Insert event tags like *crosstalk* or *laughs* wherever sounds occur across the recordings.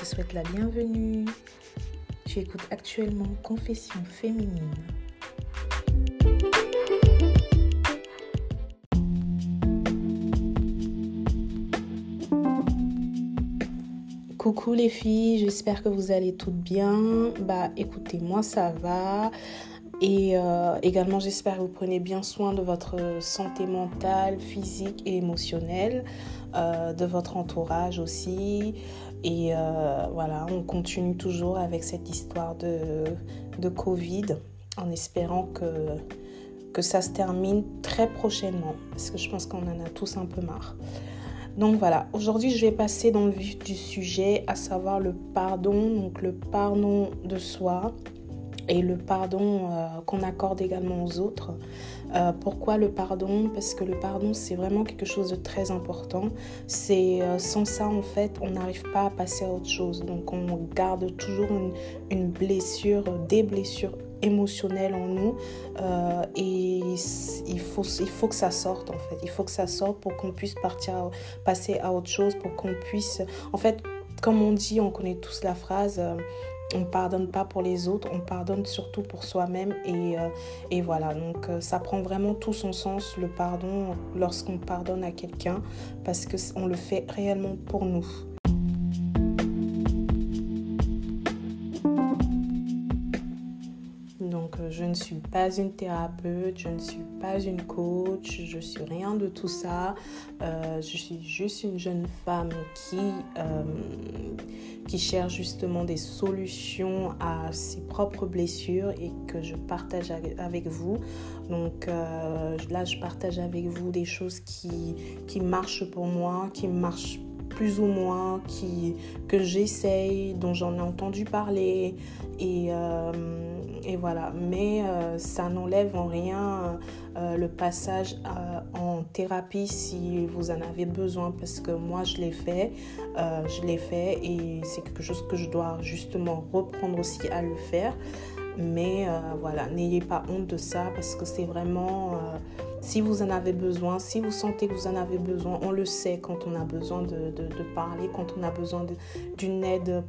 te souhaite la bienvenue. Tu écoutes actuellement Confession féminine. Coucou les filles, j'espère que vous allez toutes bien. Bah écoutez, moi ça va. Et euh, également, j'espère que vous prenez bien soin de votre santé mentale, physique et émotionnelle, euh, de votre entourage aussi. Et euh, voilà, on continue toujours avec cette histoire de, Covid en espérant que, que ça se termine très prochainement parce que je pense qu'on en a tous un peu marre. Donc voilà, aujourd'hui je vais passer dans le vif du sujet, à savoir le pardon, donc le pardon de soi, et le pardon euh, qu'on accorde également aux autres. Euh, pourquoi le pardon? Parce que le pardon, c'est vraiment quelque chose de très important. C'est euh, sans ça, en fait, on n'arrive pas à passer à autre chose. Donc, on garde toujours une, blessure, des blessures émotionnelles en nous et il faut, il faut que ça sorte en fait il faut que ça sorte pour qu'on puisse partir passer à autre chose pour qu'on puisse en fait comme on dit on connaît tous la phrase on pardonne pas pour les autres, on pardonne surtout pour soi-même et, euh, et, voilà. Donc euh, ça prend vraiment tout son sens le pardon lorsqu'on pardonne à quelqu'un parce que on le fait réellement pour nous. Je ne suis pas une thérapeute, je ne suis pas une coach, je suis rien de tout ça. Euh, je suis juste une jeune femme qui, euh, qui cherche justement des solutions à ses propres blessures et que je partage avec vous. Donc euh, là, je partage avec vous des choses qui, qui marchent pour moi, qui marchent plus ou moins, qui, que j'essaye, dont j'en ai entendu parler. Et, euh, et voilà. Mais euh, ça n'enlève en rien euh, le passage en thérapie si vous en avez besoin, parce que moi, je l'ai fait. je l'ai fait et c'est quelque chose que je dois justement reprendre aussi à le faire. Mais voilà, n'ayez pas honte de ça parce que c'est vraiment si vous en avez besoin, si vous sentez que vous en avez besoin, on le sait quand on a besoin de, parler, quand on a besoin d'une aide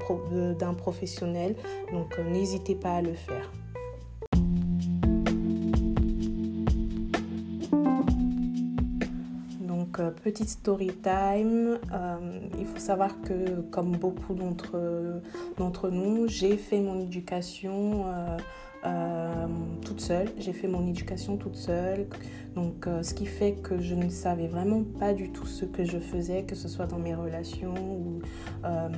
d'un professionnel. Donc euh, n'hésitez pas à le faire. Petite story time. Euh, il faut savoir que, comme beaucoup d'entre nous, j'ai fait mon éducation euh, toute seule. J'ai fait mon éducation toute seule. Donc, euh, ce qui fait que je ne savais vraiment pas du tout ce que je faisais, que ce soit dans mes relations ou euh,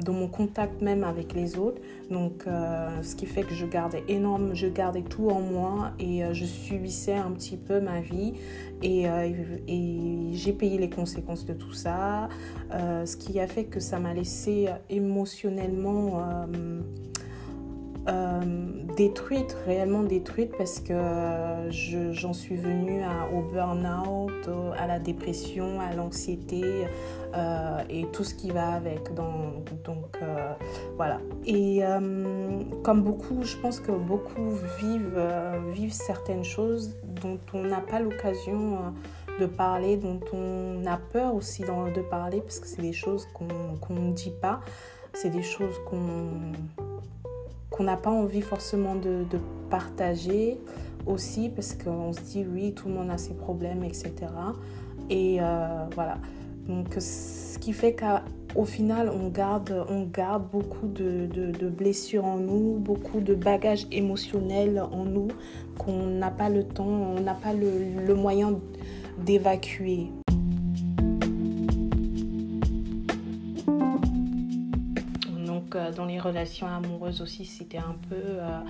dans mon contact même avec les autres. Donc, ce qui fait que je gardais énorme, je gardais tout en moi et je subissais un petit peu ma vie. Et, et j'ai payé les conséquences de tout ça. ce qui a fait que ça m'a laissé émotionnellement euh, détruite, réellement détruite, parce que j'en suis venue au burn-out, à la dépression, à l'anxiété euh, et tout ce qui va avec. Donc, euh, voilà. Et comme beaucoup, je pense que beaucoup vivent, vivent certaines choses dont on n'a pas l'occasion de parler, dont on a peur aussi de parler, parce que c'est des choses qu'on ne dit pas, c'est des choses qu'on qu'on n'a pas envie forcément de, partager aussi parce qu'on se dit oui, tout le monde a ses problèmes, etc. Et euh, voilà. Donc, ce qui fait qu'au final, on garde, on garde beaucoup de, blessures en nous, beaucoup de bagages émotionnels en nous qu'on n'a pas le temps, on n'a pas le moyen d'évacuer. Dans les relations amoureuses aussi, c'était un peu... Euh,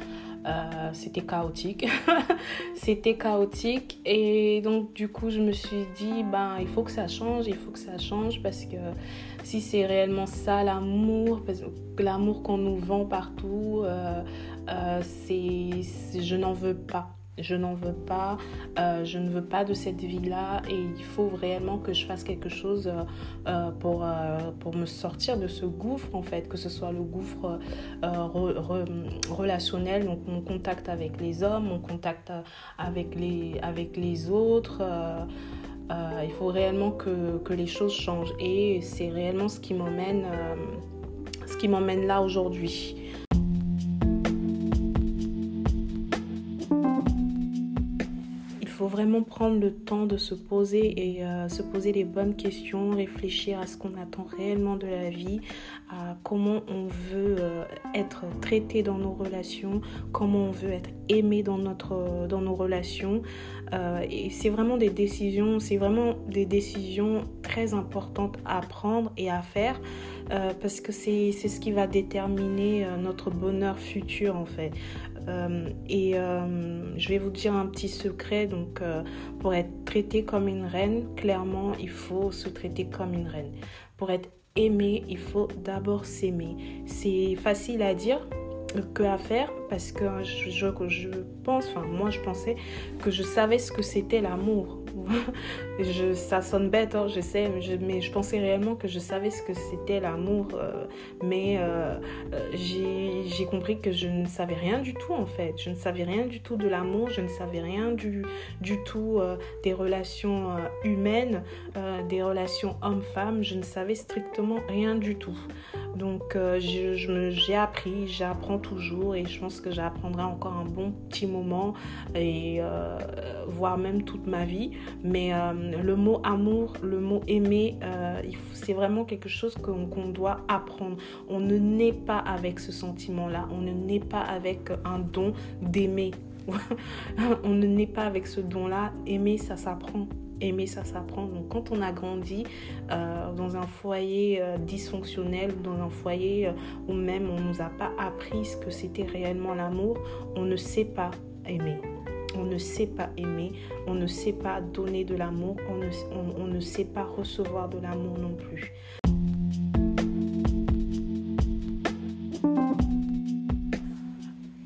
euh, c'était chaotique. *laughs* c'était chaotique. Et donc, du coup, je me suis dit, ben, il faut que ça change, il faut que ça change parce que si c'est réellement ça l'amour, l'amour qu'on nous vend partout, c'est, je n'en veux pas je n'en veux pas, euh, je ne veux pas de cette vie-là et il faut réellement que je fasse quelque chose euh, euh, pour, pour me sortir de ce gouffre en fait, que ce soit le gouffre relationnel, donc mon contact avec les hommes, mon contact avec les, avec les autres. il faut réellement que, que, les choses changent et c'est réellement ce qui ce qui m'emmène là aujourd'hui. Vraiment prendre le temps de se poser et euh, se poser les bonnes questions, réfléchir à ce qu'on attend réellement de la vie, à comment on veut euh, être traité dans nos relations, comment on veut être aimé dans, notre, dans nos relations. Euh, et c'est vraiment des décisions, c'est vraiment des décisions très importantes à prendre et à faire parce que c'est ce qui va déterminer notre bonheur futur en fait. Euh, et euh, je vais vous dire un petit secret. Donc, euh, pour être traité comme une reine, clairement, il faut se traiter comme une reine. Pour être aimé, il faut d'abord s'aimer. C'est facile à dire que à faire parce que je, je pense, enfin moi je pensais que je savais ce que c'était l'amour *laughs* ça sonne bête, hein, je sais, mais je pensais réellement que je savais ce que c'était l'amour. Euh, mais euh, euh, j'ai compris que je ne savais rien du tout en fait. Je ne savais rien du tout de l'amour, je ne savais rien du, tout des relations humaines, des relations homme-femme. Je ne savais strictement rien du tout. Donc j'ai appris, j'apprends toujours et je pense que j'apprendrai encore un bon petit moment et voire même toute ma vie. Mais euh, le mot amour, le mot aimer, euh, c'est vraiment quelque chose qu'on doit apprendre. On ne naît pas avec ce sentiment-là. On ne naît pas avec un don d'aimer. *laughs* on ne naît pas avec ce don-là. Aimer, ça s'apprend. Aimer, ça s'apprend. Donc, quand on a grandi euh, dans un foyer dysfonctionnel, dans un foyer où même on ne nous a pas appris ce que c'était réellement l'amour, on ne sait pas aimer on ne sait pas aimer, on ne sait pas donner de l'amour, on ne, sait pas recevoir de l'amour non plus.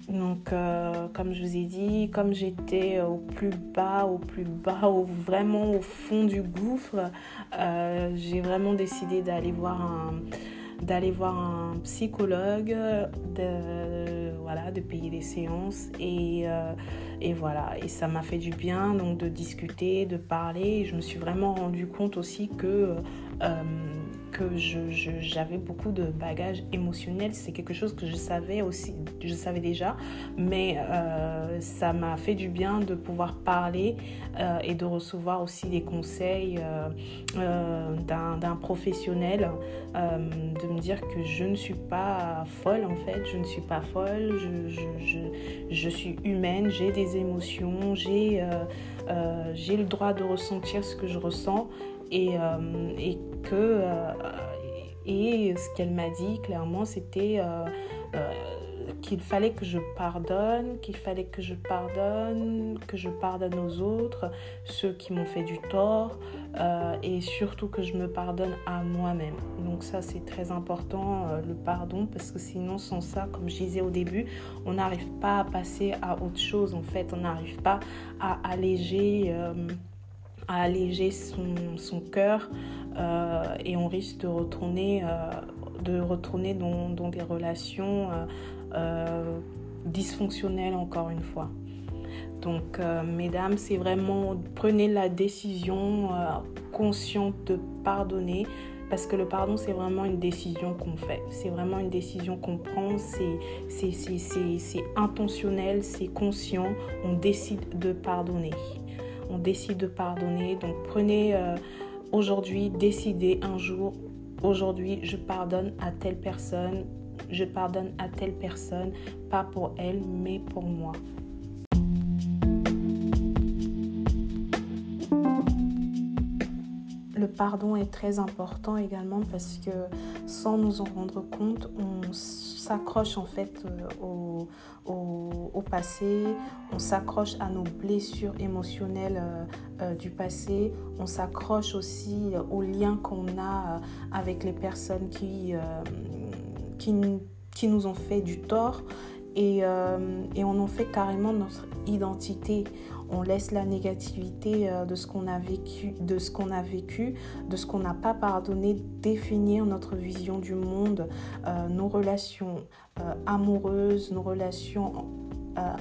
Donc, euh, comme je vous ai dit, comme j'étais au plus bas, au plus bas, au, vraiment au fond du gouffre, euh, j'ai vraiment décidé d'aller voir un d'aller voir un psychologue, de, voilà, de payer des séances et, euh, et voilà. Et ça m'a fait du bien donc de discuter, de parler. je me suis vraiment rendu compte aussi que euh, que j'avais beaucoup de bagages émotionnels. C'est quelque chose que je savais aussi, je savais déjà, mais euh, ça m'a fait du bien de pouvoir parler euh, et de recevoir aussi des conseils d'un professionnel, de me dire que je ne suis pas folle en fait, je ne suis pas folle, je, je, je suis humaine, j'ai des émotions, j'ai j'ai le droit de ressentir ce que je ressens et, et que euh, et ce qu'elle m'a dit clairement c'était euh, euh, qu'il fallait que je pardonne, qu'il fallait que je pardonne, que je pardonne aux autres, ceux qui m'ont fait du tort, et surtout que je me pardonne à moi-même. Donc ça c'est très important, le pardon, parce que sinon sans ça, comme je disais au début, on n'arrive pas à passer à autre chose, en fait, on n'arrive pas à alléger alléger son, cœur euh, et on risque de retourner, euh, dans, des relations euh, dysfonctionnelles encore une fois. Donc, mesdames, c'est vraiment prenez la décision consciente de pardonner parce que le pardon, c'est vraiment une décision qu'on fait. C'est vraiment une décision qu'on prend. C'est intentionnel, c'est conscient. On décide de pardonner on décide de pardonner. Donc prenez euh, aujourd'hui, décidez un jour, aujourd'hui je pardonne à telle personne, je pardonne à telle personne, pas pour elle, mais pour moi. Pardon est très important également parce que sans nous en rendre compte, on s'accroche en fait euh, au, au, passé, on s'accroche à nos blessures émotionnelles euh, euh, du passé, on s'accroche aussi aux liens qu'on a avec les personnes qui, qui, qui, nous ont fait du tort et, et on en fait carrément notre identité on laisse la négativité euh, de ce qu'on a vécu, de ce qu'on n'a pas pardonné, définir notre vision du monde, euh, nos relations euh, amoureuses, nos relations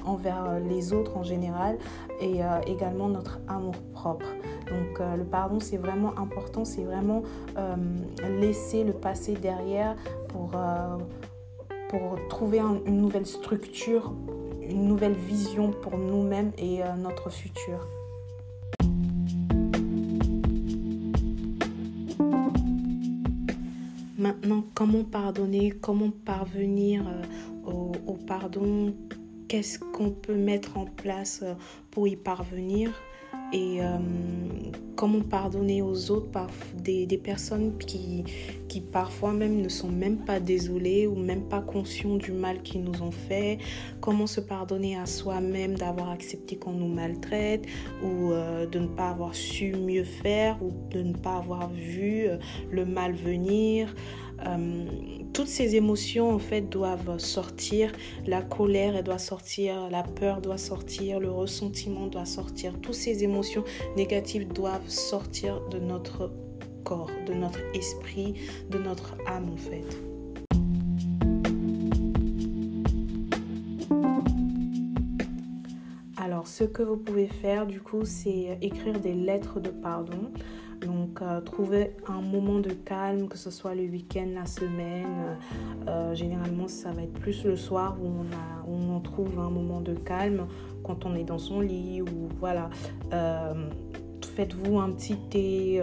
envers les autres en général et également notre amour propre. Donc le pardon, c'est vraiment important, c'est vraiment laisser le passé derrière pour, pour trouver une nouvelle structure, une nouvelle vision pour nous-mêmes et notre futur. Maintenant, comment pardonner, comment parvenir euh, au, pardon, qu'est-ce qu'on peut mettre en place euh, pour y parvenir? Et euh, comment pardonner aux autres, par des, personnes qui, qui parfois même ne sont même pas désolées ou même pas conscients du mal qu'ils nous ont fait, comment se pardonner à soi-même d'avoir accepté qu'on nous maltraite ou de ne pas avoir su mieux faire ou de ne pas avoir vu le mal venir. Euh, toutes ces émotions en fait doivent sortir. La colère doit sortir, la peur doit sortir, le ressentiment doit sortir. Toutes ces émotions négatives doivent sortir de notre corps, de notre esprit, de notre âme en fait. Alors, ce que vous pouvez faire, du coup, c'est écrire des lettres de pardon. Donc, euh, trouver un moment de calme, que ce soit le week-end, la semaine. Euh, généralement, ça va être plus le soir où on, trouve un moment de calme quand on est dans son lit ou voilà. Euh, faites-vous un petit thé,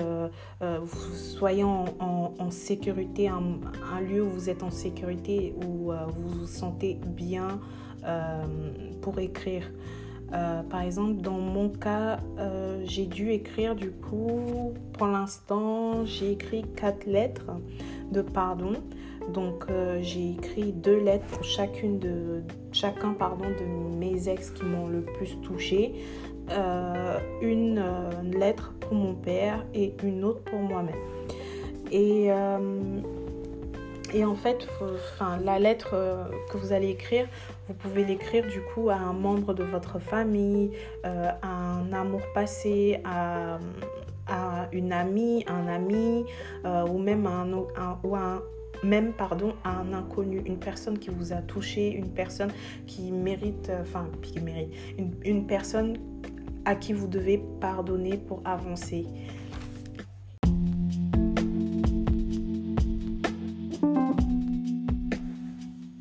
soyez en, en, sécurité, un, un, lieu où vous êtes en sécurité, où vous vous sentez bien pour écrire. Euh, par exemple, dans mon cas, euh, j'ai dû écrire du coup, pour l'instant, j'ai écrit quatre lettres de pardon. Donc, euh, j'ai écrit deux lettres pour chacune de, chacun pardon, de mes ex qui m'ont le plus touché. une lettre pour mon père et une autre pour moi-même. Et et en fait, enfin, la lettre euh, que vous allez écrire, vous pouvez l'écrire du coup à un membre de votre famille, euh, à un amour passé, à, une amie, un ami, euh, ou même un, ou même pardon, à un inconnu, une personne qui vous a touché, une personne qui mérite, enfin qui mérite, une personne à qui vous devez pardonner pour avancer.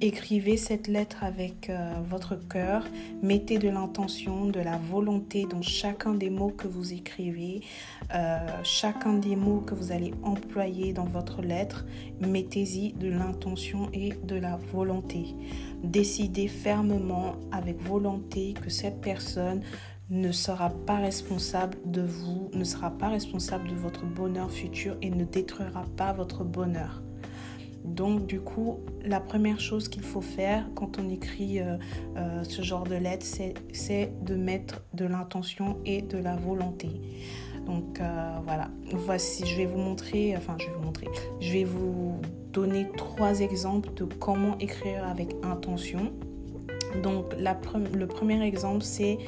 Écrivez cette lettre avec euh, votre cœur, mettez de l'intention, de la volonté dans chacun des mots que vous écrivez, euh, chacun des mots que vous allez employer dans votre lettre, mettez-y de l'intention et de la volonté. Décidez fermement avec volonté que cette personne ne sera pas responsable de vous, ne sera pas responsable de votre bonheur futur et ne détruira pas votre bonheur. Donc du coup, la première chose qu'il faut faire quand on écrit euh, euh, ce genre de lettre, c'est de mettre de l'intention et de la volonté. Donc euh, voilà, voici, je vais vous montrer, enfin je vais vous montrer, je vais vous donner trois exemples de comment écrire avec intention. Donc le premier exemple, c'est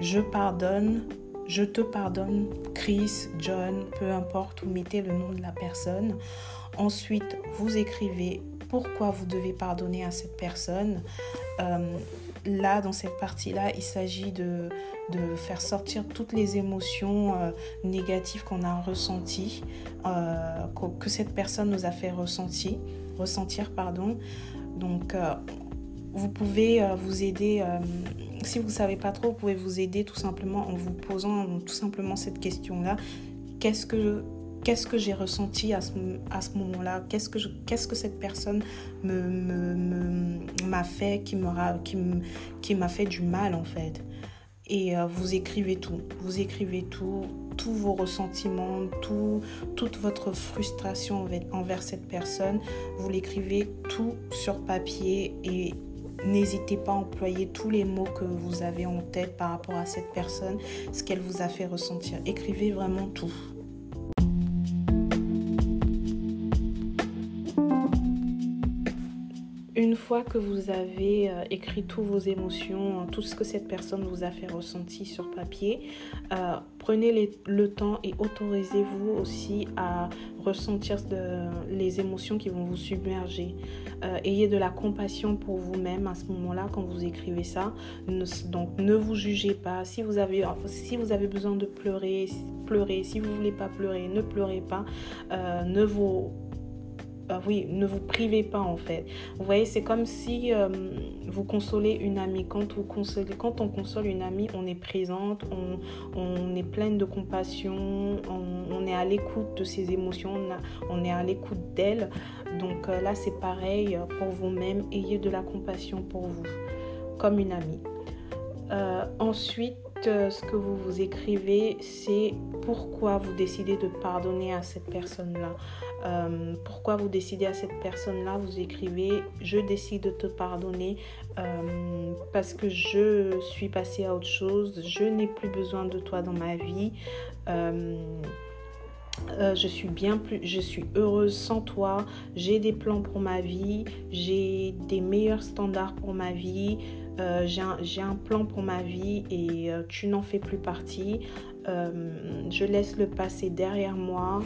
je pardonne je te pardonne, Chris, John, peu importe, vous mettez le nom de la personne. Ensuite, vous écrivez pourquoi vous devez pardonner à cette personne. Euh, là, dans cette partie-là, il s'agit de, faire sortir toutes les émotions euh, négatives qu'on a ressenties, euh, que, cette personne nous a fait ressentir. ressentir pardon. Donc, vous pouvez vous aider, si vous ne savez pas trop, vous pouvez vous aider tout simplement en vous posant tout simplement cette question-là. Qu'est-ce que qu'est-ce que j'ai ressenti à ce, à ce moment-là, qu'est-ce que, qu'est-ce que cette personne m'a me, fait, qui m'a qui, qui fait du mal en fait? Et euh, vous écrivez tout, vous écrivez tout, tous vos ressentiments, tout, toute votre frustration envers cette personne, vous l'écrivez tout sur papier et N'hésitez pas à employer tous les mots que vous avez en tête par rapport à cette personne, ce qu'elle vous a fait ressentir. Écrivez vraiment tout. Fois que vous avez euh, écrit toutes vos émotions, tout ce que cette personne vous a fait ressentir sur papier, euh, prenez le temps et autorisez-vous aussi à ressentir les émotions qui vont vous submerger. Euh, ayez de la compassion pour vous-même à ce moment-là quand vous écrivez ça. donc ne vous jugez pas. Si vous avez, si vous avez besoin de pleurer, pleurez. Si vous voulez pas pleurer, ne pleurez pas. ne vous ah oui, ne vous privez pas en fait. Vous voyez, c'est comme si euh, vous consolez une amie. Quand, on console une amie, on est présente, on, est pleine de compassion, on, est à l'écoute de ses émotions, on, est à l'écoute d'elle. Donc euh, là, c'est pareil pour vous-même. Ayez de la compassion pour vous, comme une amie. Euh, ensuite, ce que vous vous écrivez, c'est pourquoi vous décidez de pardonner à cette personne-là. Euh, pourquoi vous décidez à cette personne-là, vous écrivez je décide de te pardonner euh, parce que je suis passé à autre chose, je n'ai plus besoin de toi dans ma vie. Euh, je suis bien plus, je suis heureuse sans toi. J'ai des plans pour ma vie, j'ai des meilleurs standards pour ma vie. J'ai un, plan pour ma vie et tu n'en fais plus partie. je laisse le passé derrière moi.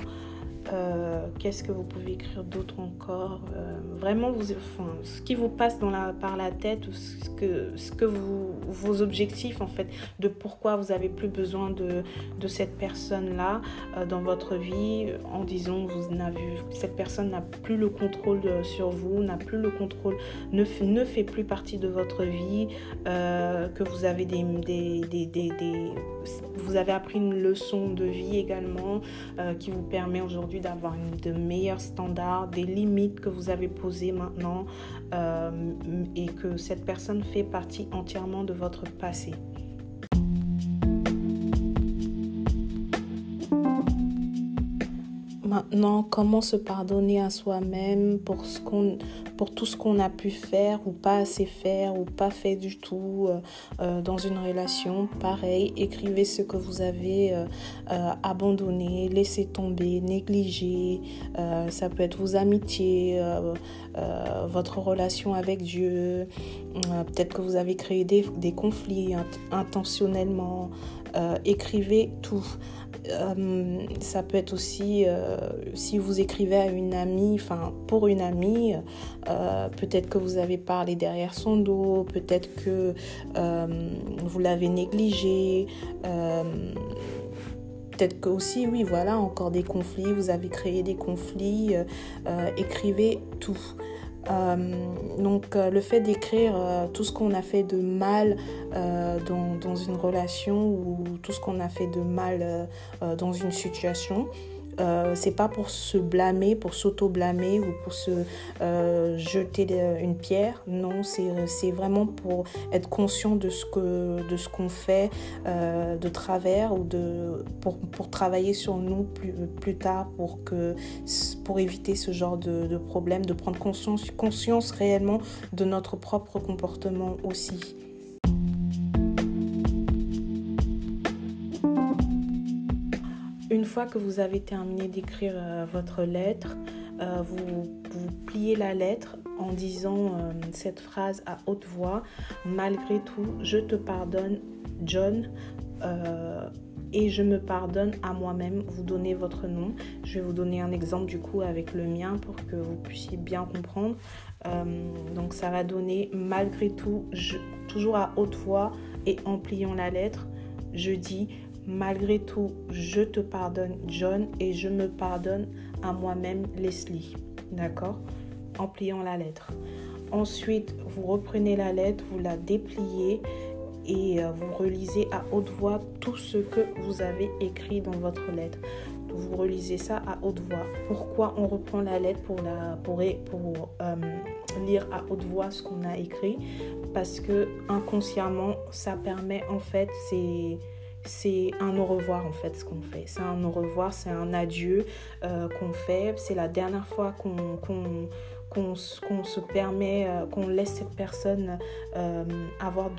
Euh, qu'est-ce que vous pouvez écrire d'autre encore euh, Vraiment, vous, enfin, ce qui vous passe dans la, par la tête, ou ce que, ce que vous, vos objectifs en fait, de pourquoi vous avez plus besoin de, cette personne-là euh, dans votre vie, en disant vous n'avez, cette personne n'a plus le contrôle sur vous, n'a plus le contrôle, ne, ne fait plus partie de votre vie, que vous avez des, des, des, des, vous avez appris une leçon de vie également qui vous permet aujourd'hui d'avoir de meilleurs standards, des limites que vous avez posées maintenant euh, et que cette personne fait partie entièrement de votre passé. Maintenant, comment se pardonner à soi-même pour, tout ce qu'on a pu faire ou pas assez faire ou pas fait du tout euh, euh, dans une relation? Pareil, écrivez ce que vous avez euh, abandonné, laissé tomber, négligé. ça peut être vos amitiés, votre relation avec Dieu. peut-être que vous avez créé des conflits intentionnellement. Écrivez tout. Euh, ça peut être aussi euh, si vous écrivez à une amie, enfin pour une amie, euh, peut-être que vous avez parlé derrière son dos, peut-être que vous l'avez négligé. Peut-être que aussi, oui, voilà, encore des conflits, vous avez créé des conflits, écrivez tout. Euh, donc euh, le fait d'écrire euh, tout ce qu'on a fait de mal dans, dans, une relation ou tout ce qu'on a fait de mal dans une situation, euh, c'est pas pour se blâmer, pour s'auto-blâmer ou pour se euh, jeter une pierre. Non, c'est vraiment pour être conscient de ce qu'on fait euh, de travers ou de pour, pour travailler sur nous plus, plus tard pour que pour éviter ce genre de, de problème, de prendre conscience, conscience réellement de notre propre comportement aussi. Que vous avez terminé d'écrire euh, votre lettre, euh, vous, pliez la lettre en disant euh, cette phrase à haute voix. Malgré tout, je te pardonne, John. et je me pardonne à moi-même. Vous donnez votre nom. Je vais vous donner un exemple du coup avec le mien pour que vous puissiez bien comprendre. donc ça va donner malgré tout, toujours à haute voix et en pliant la lettre, je dis Malgré tout, je te pardonne, John, et je me pardonne à moi-même, Leslie. D'accord? En pliant la lettre. Ensuite, vous reprenez la lettre, vous la dépliez et euh, vous relisez à haute voix tout ce que vous avez écrit dans votre lettre. Vous relisez ça à haute voix. Pourquoi on reprend la lettre pour, euh, lire à haute voix ce qu'on a écrit? Parce que inconsciemment, ça permet en fait, c'est c'est un au revoir en fait ce qu'on fait. C'est un au revoir, c'est un adieu euh, qu'on fait. C'est la dernière fois qu'on qu'on se permet, euh, qu'on laisse cette personne euh, avoir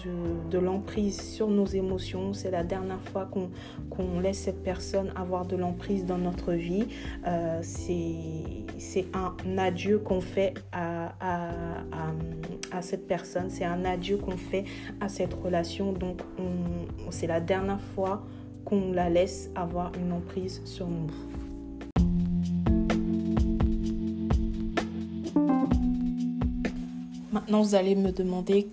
de, l'emprise sur nos émotions. C'est la dernière fois qu'on laisse cette personne avoir de l'emprise dans notre vie. Euh, c'est un adieu qu'on fait à, à, à, cette personne. C'est un adieu qu'on fait à cette relation. Donc, c'est la dernière fois qu'on la laisse avoir une emprise sur nous. Maintenant, vous allez me demander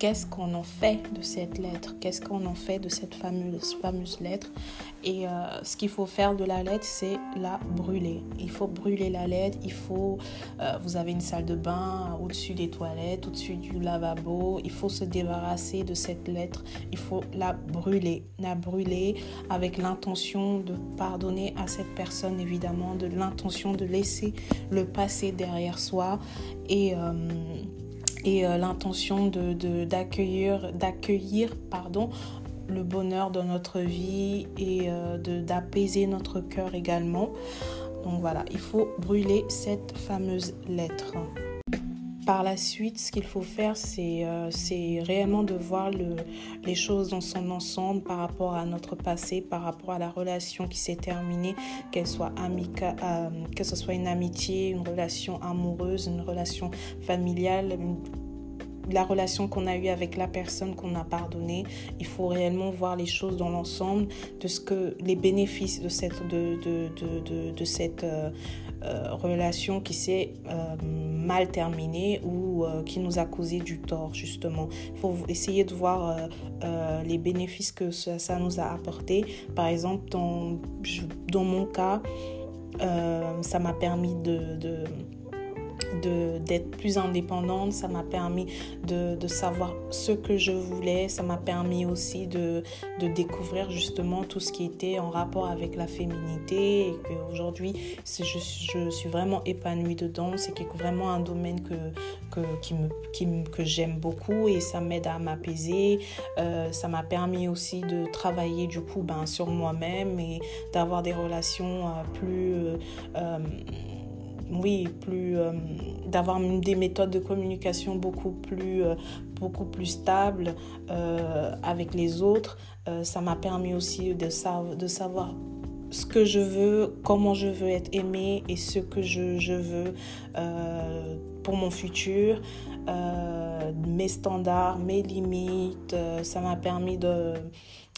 qu'est-ce qu'on en fait de cette lettre, qu'est-ce qu'on en fait de cette fameuse, fameuse lettre? Et euh, ce qu'il faut faire de la lettre, c'est la brûler. Il faut brûler la lettre, il faut, euh, vous avez une salle de bain au-dessus des toilettes, au-dessus du lavabo, il faut se débarrasser de cette lettre, il faut la brûler, la brûler avec l'intention de pardonner à cette personne, évidemment, de l'intention de laisser le passé derrière soi et... Euh, et euh, l'intention de, d'accueillir, d'accueillir pardon, le bonheur dans notre vie et euh, de, d'apaiser notre cœur également. Donc voilà, il faut brûler cette fameuse lettre. Par la suite, ce qu'il faut faire, c'est, euh, réellement de voir le, les choses dans son ensemble par rapport à notre passé, par rapport à la relation qui s'est terminée, qu'elle soit amica, que ce soit une amitié, une relation amoureuse, une relation familiale, la relation qu'on a eue avec la personne qu'on a pardonnée. Il faut réellement voir les choses dans l'ensemble de ce que les bénéfices de cette, de, de, de, de cette euh, euh, relation qui s'est euh, mal terminée ou qui nous a causé du tort, justement. Il faut essayer de voir les bénéfices que ça, nous a apporté. Par exemple, dans mon cas, ça m'a permis de d'être plus indépendante, ça m'a permis de, de, savoir ce que je voulais, ça m'a permis aussi de, de, découvrir justement tout ce qui était en rapport avec la féminité et qu'aujourd'hui je, je suis vraiment épanouie dedans, c'est vraiment un domaine que, que, qui me, qui, que j'aime beaucoup et ça m'aide à m'apaiser, euh, ça m'a permis aussi de travailler du coup ben, sur moi-même et d'avoir des relations euh, plus... Euh, oui, plus euh, d'avoir des méthodes de communication beaucoup plus, euh, beaucoup plus stables euh, avec les autres. ça m'a permis aussi de, savoir ce que je veux, comment je veux être aimée et ce que je veux pour mon futur, mes standards, mes limites. ça m'a permis de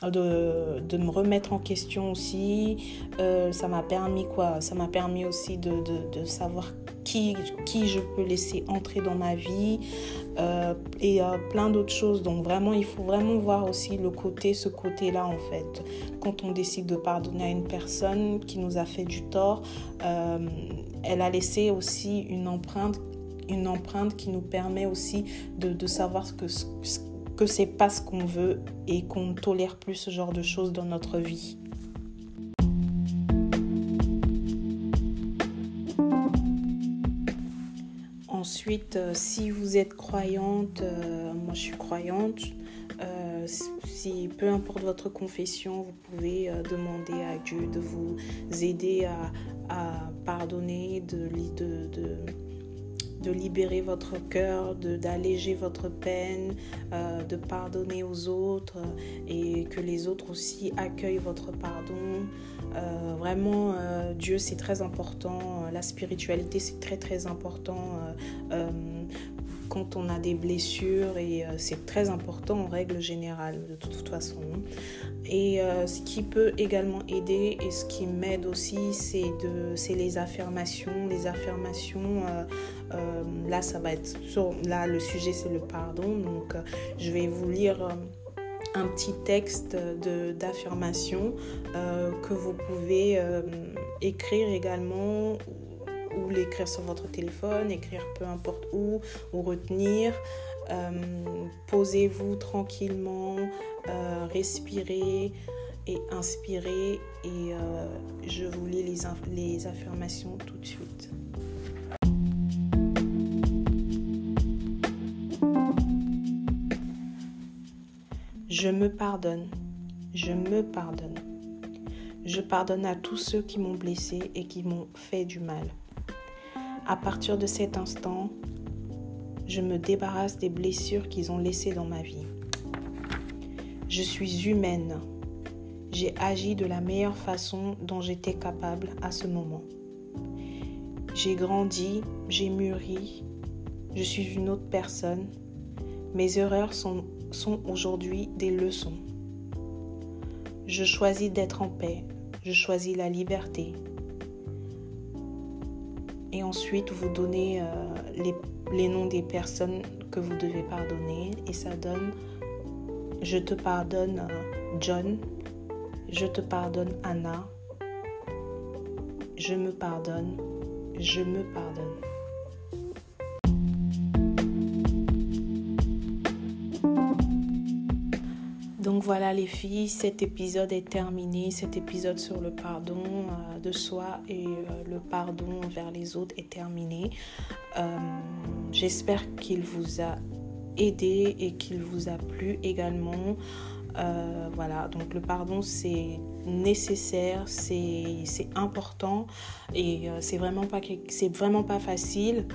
de, de, me remettre en question aussi. Euh, ça m'a permis quoi? Ça m'a permis aussi de, de, de, savoir qui, qui je peux laisser entrer dans ma vie euh, et euh, plein d'autres choses. Donc vraiment, il faut vraiment voir aussi le côté, ce côté-là en fait. Quand on décide de pardonner à une personne qui nous a fait du tort, elle a laissé aussi une empreinte une empreinte qui nous permet aussi de, de savoir ce que, ce, que c'est pas ce qu'on veut et qu'on ne tolère plus ce genre de choses dans notre vie. Ensuite, euh, si vous êtes croyante, euh, moi je suis croyante, euh, si peu importe votre confession, vous pouvez demander à Dieu de vous aider à, pardonner, de, de, de de libérer votre cœur, d'alléger votre peine, euh, de pardonner aux autres et que les autres aussi accueillent votre pardon. Euh, vraiment, euh, Dieu, c'est très important. La spiritualité, c'est très, très important on a des blessures et c'est très important en règle générale de toute façon. Et ce qui peut également aider et ce qui m'aide aussi, c'est les affirmations, les affirmations euh, là, ça va être sur, là le sujet c'est le pardon. Donc, euh, je vais vous lire euh, un petit texte d'affirmation que vous pouvez écrire également ou l'écrire sur votre téléphone, écrire peu importe où, ou retenir. Posez-vous tranquillement, respirez et inspirez et je vous lis les, les affirmations tout de suite. Je me pardonne. Je me pardonne. Je pardonne à tous ceux qui m'ont blessé et qui m'ont fait du mal. À partir de cet instant, je me débarrasse des blessures qu'ils ont laissées dans ma vie. Je suis humaine. J'ai agi de la meilleure façon dont j'étais capable à ce moment. J'ai grandi, j'ai mûri, je suis une autre personne. Mes erreurs sont, sont aujourd'hui des leçons. Je choisis d'être en paix, je choisis la liberté. Et ensuite, vous donnez euh, les, les noms des personnes que vous devez pardonner. Et ça donne, je te pardonne euh, John, je te pardonne Anna, je me pardonne, je me pardonne. Voilà les filles, cet épisode est terminé. Cet épisode sur le pardon euh, de soi et euh, le pardon envers les autres est terminé. Euh, j'espère qu'il vous a aidé et qu'il vous a plu également. voilà, donc le pardon c'est nécessaire, c'est important et c'est vraiment pas facile.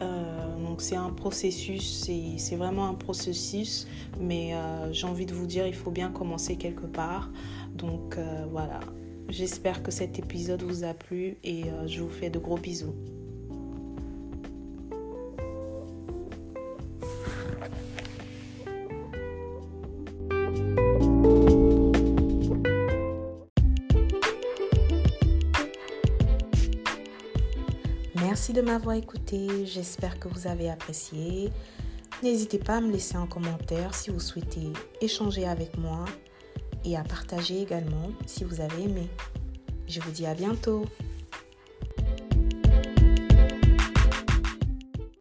Euh, donc c'est un processus, c'est vraiment un processus, mais euh, j'ai envie de vous dire, il faut bien commencer quelque part. Donc euh, voilà, j'espère que cet épisode vous a plu et je vous fais de gros bisous. De m'avoir écouté, j'espère que vous avez apprécié. N'hésitez pas à me laisser un commentaire si vous souhaitez échanger avec moi et à partager également si vous avez aimé. Je vous dis à bientôt.